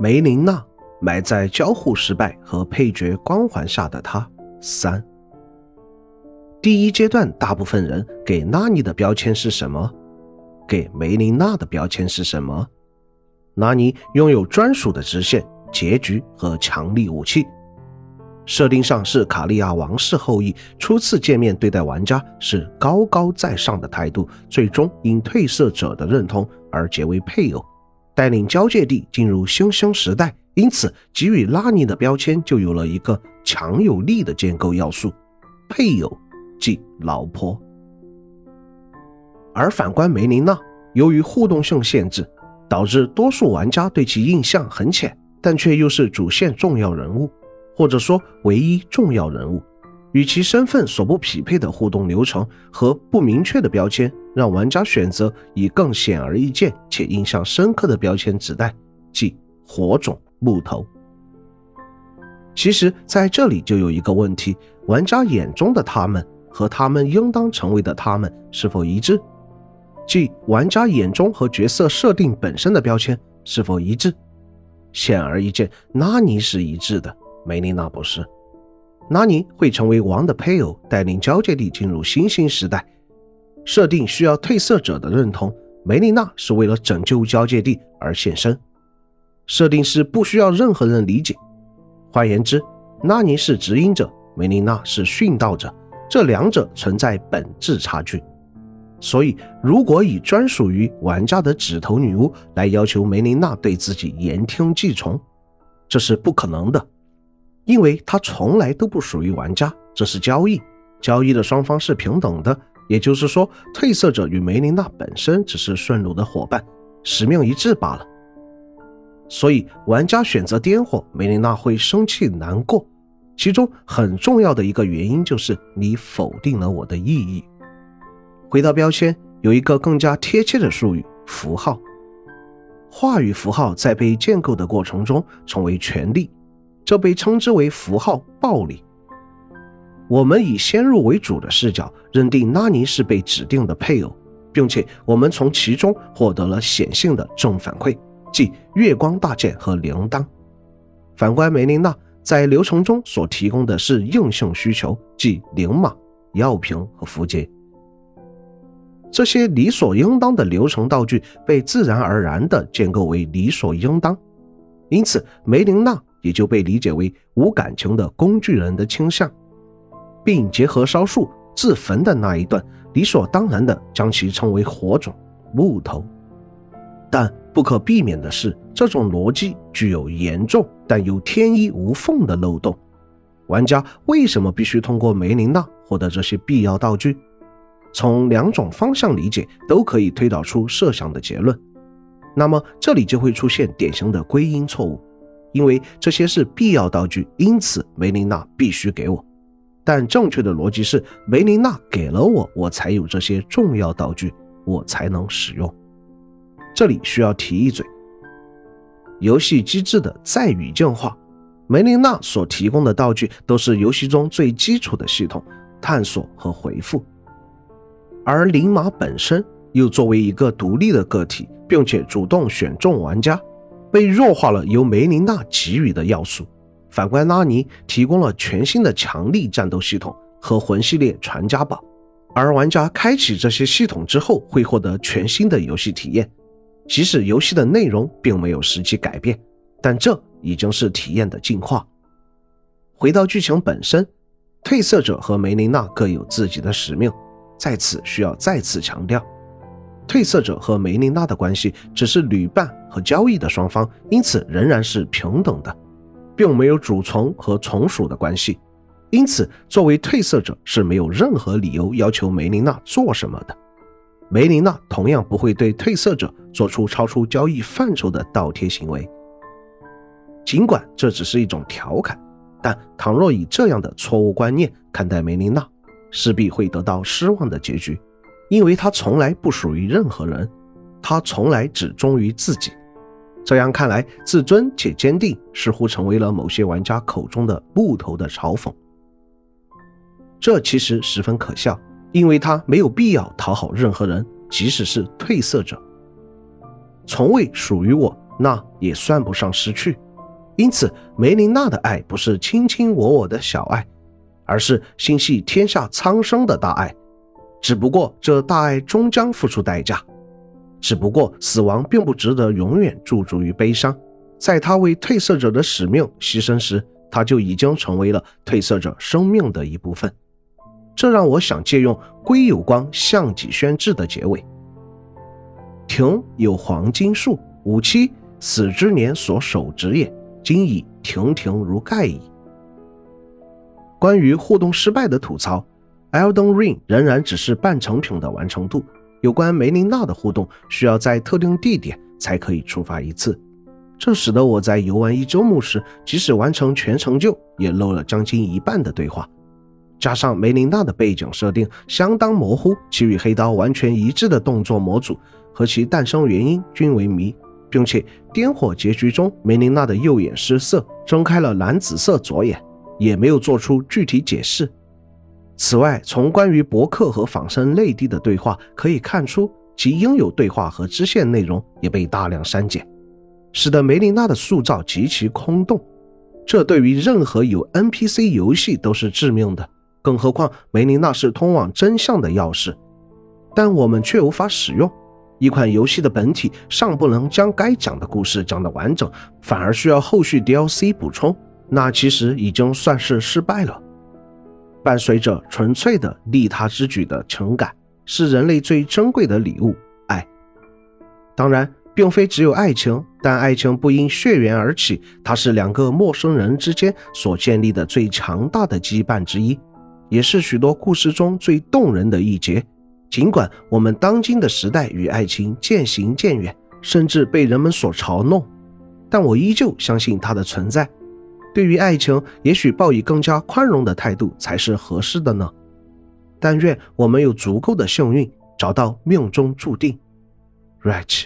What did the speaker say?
梅琳娜埋在交互失败和配角光环下的她三。第一阶段，大部分人给拉尼的标签是什么？给梅琳娜的标签是什么？拉尼拥有专属的支线、结局和强力武器。设定上是卡利亚王室后裔，初次见面对待玩家是高高在上的态度，最终因褪色者的认同而结为配偶。带领交界地进入新生时代，因此给予拉尼的标签就有了一个强有力的建构要素：配偶即老婆。而反观梅琳娜，由于互动性限制，导致多数玩家对其印象很浅，但却又是主线重要人物，或者说唯一重要人物。与其身份所不匹配的互动流程和不明确的标签，让玩家选择以更显而易见且印象深刻的标签指代，即火种木头。其实，在这里就有一个问题：玩家眼中的他们和他们应当成为的他们是否一致？即玩家眼中和角色设定本身的标签是否一致？显而易见，拉尼是一致的，梅丽娜不是。拉尼会成为王的配偶，带领交界地进入新兴时代。设定需要褪色者的认同，梅丽娜是为了拯救交界地而现身。设定是不需要任何人理解。换言之，拉尼是指引者，梅丽娜是殉道者，这两者存在本质差距。所以，如果以专属于玩家的指头女巫来要求梅琳娜对自己言听计从，这是不可能的。因为它从来都不属于玩家，这是交易，交易的双方是平等的，也就是说，褪色者与梅琳娜本身只是顺路的伙伴，使命一致罢了。所以，玩家选择颠火，梅琳娜会生气难过，其中很重要的一个原因就是你否定了我的意义。回到标签，有一个更加贴切的术语——符号。话语符号在被建构的过程中成为权力。这被称之为符号暴力。我们以先入为主的视角认定拉尼是被指定的配偶，并且我们从其中获得了显性的正反馈，即月光大剑和铃铛。反观梅琳娜在流程中所提供的是硬性需求，即灵马、药瓶和符节。这些理所应当的流程道具被自然而然地建构为理所应当，因此梅琳娜。也就被理解为无感情的工具人的倾向，并结合烧树自焚的那一段，理所当然的将其称为火种木头。但不可避免的是，这种逻辑具有严重但又天衣无缝的漏洞。玩家为什么必须通过梅琳娜获得这些必要道具？从两种方向理解，都可以推导出设想的结论。那么这里就会出现典型的归因错误。因为这些是必要道具，因此梅琳娜必须给我。但正确的逻辑是，梅琳娜给了我，我才有这些重要道具，我才能使用。这里需要提一嘴，游戏机制的再语境化，梅琳娜所提供的道具都是游戏中最基础的系统探索和回复，而灵马本身又作为一个独立的个体，并且主动选中玩家。被弱化了由梅琳娜给予的要素，反观拉尼提供了全新的强力战斗系统和魂系列传家宝，而玩家开启这些系统之后会获得全新的游戏体验，即使游戏的内容并没有实际改变，但这已经是体验的进化。回到剧情本身，褪色者和梅琳娜各有自己的使命，在此需要再次强调。褪色者和梅琳娜的关系只是旅伴和交易的双方，因此仍然是平等的，并没有主从和从属的关系。因此，作为褪色者是没有任何理由要求梅琳娜做什么的。梅琳娜同样不会对褪色者做出超出交易范畴的倒贴行为。尽管这只是一种调侃，但倘若以这样的错误观念看待梅琳娜，势必会得到失望的结局。因为他从来不属于任何人，他从来只忠于自己。这样看来，自尊且坚定似乎成为了某些玩家口中的木头的嘲讽。这其实十分可笑，因为他没有必要讨好任何人，即使是褪色者。从未属于我，那也算不上失去。因此，梅琳娜的爱不是卿卿我我的小爱，而是心系天下苍生的大爱。只不过这大爱终将付出代价，只不过死亡并不值得永远驻足于悲伤。在他为褪色者的使命牺牲时，他就已经成为了褪色者生命的一部分。这让我想借用归有光向己宣志的结尾：“庭有黄金树，吾妻死之年所守之也。”今已亭亭如盖矣。关于互动失败的吐槽，Elden Ring 仍然只是半成品的完成度。有关梅琳娜的互动，需要在特定地点才可以触发一次，这使得我在游玩一周目时，即使完成全成就，也漏了将近一半的对话。加上梅琳娜的背景设定相当模糊，其与黑刀完全一致的动作模组和其诞生原因均为谜。并且颠火结局中，梅琳娜的右眼失色，睁开了蓝紫色左眼，也没有做出具体解释。此外，从关于博客和仿生泪滴的对话可以看出，其应有对话和支线内容也被大量删减，使得梅琳娜的塑造极其空洞。这对于任何有 NPC 游戏都是致命的，更何况梅琳娜是通往真相的钥匙，但我们却无法使用。一款游戏的本体尚不能将该讲的故事讲得完整，反而需要后续 DLC 补充，那其实已经算是失败了。伴随着纯粹的利他之举的情感，是人类最珍贵的礼物——爱。当然，并非只有爱情，但爱情不因血缘而起，它是两个陌生人之间所建立的最强大的羁绊之一，也是许多故事中最动人的一节。尽管我们当今的时代与爱情渐行渐远，甚至被人们所嘲弄，但我依旧相信它的存在。对于爱情，也许抱以更加宽容的态度才是合适的呢。但愿我们有足够的幸运，找到命中注定。Right。